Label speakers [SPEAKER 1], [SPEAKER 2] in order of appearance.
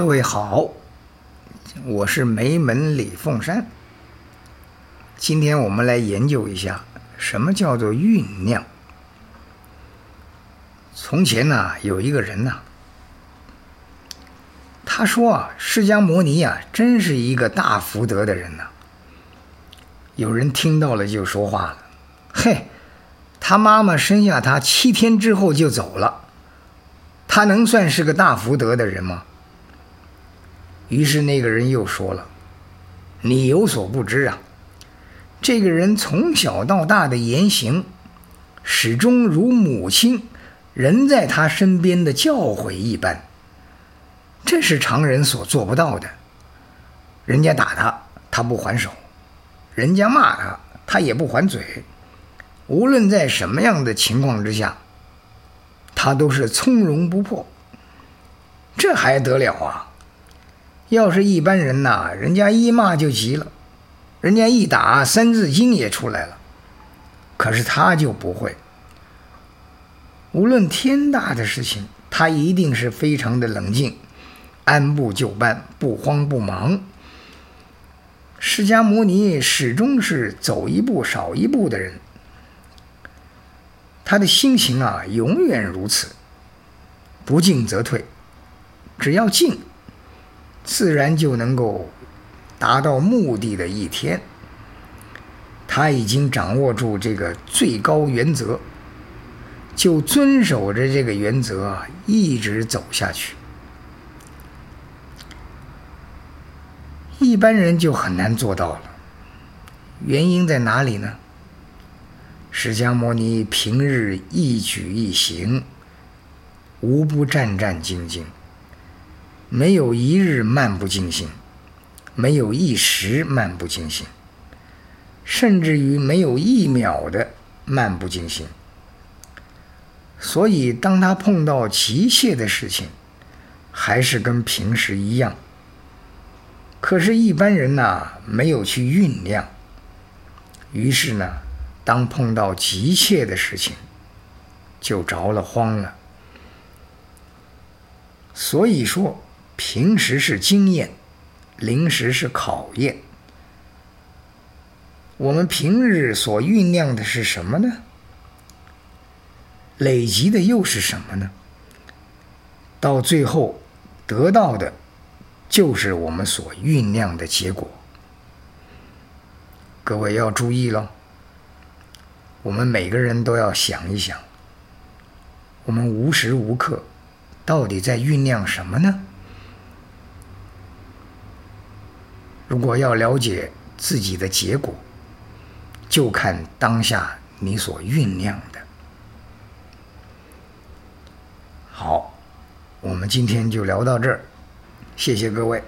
[SPEAKER 1] 各位好，我是梅门李凤山。今天我们来研究一下什么叫做酝酿。从前呢、有一个人呢、他说啊，释迦牟尼啊，真是一个大福德的人呐、有人听到了就说话了：“嘿，他妈妈生下他七天之后就走了，他能算是个大福德的人吗？”于是那个人又说了：“你有所不知啊，这个人从小到大的言行，始终如母亲人在他身边的教诲一般。这是常人所做不到的。人家打他，他不还手；人家骂他，他也不还嘴。无论在什么样的情况之下，他都是从容不迫。这还得了啊！”要是一般人呐，人家一骂就急了，人家一打，三字经也出来了。可是他就不会，无论天大的事情，他一定是非常的冷静，按部就班，不慌不忙。释迦牟尼始终是走一步少一步的人，他的心情啊，永远如此，不进则退，只要进。自然就能够达到目的的一天。他已经掌握住这个最高原则，就遵守着这个原则一直走下去。一般人就很难做到了，原因在哪里呢？释迦牟尼平日一举一行，无不战战兢兢。没有一日漫不经心，没有一时漫不经心，甚至于没有一秒的漫不经心。所以，当他碰到急切的事情，还是跟平时一样。可是，一般人呐，没有去酝酿，于是呢，当碰到急切的事情，就着了慌了。所以说。平时是经验，临时是考验。我们平日所酝酿的是什么呢？累积的又是什么呢？到最后得到的，就是我们所酝酿的结果。各位要注意了，我们每个人都要想一想，我们无时无刻到底在酝酿什么呢？如果要了解自己的结果，就看当下你所酝酿的。好，我们今天就聊到这儿，谢谢各位。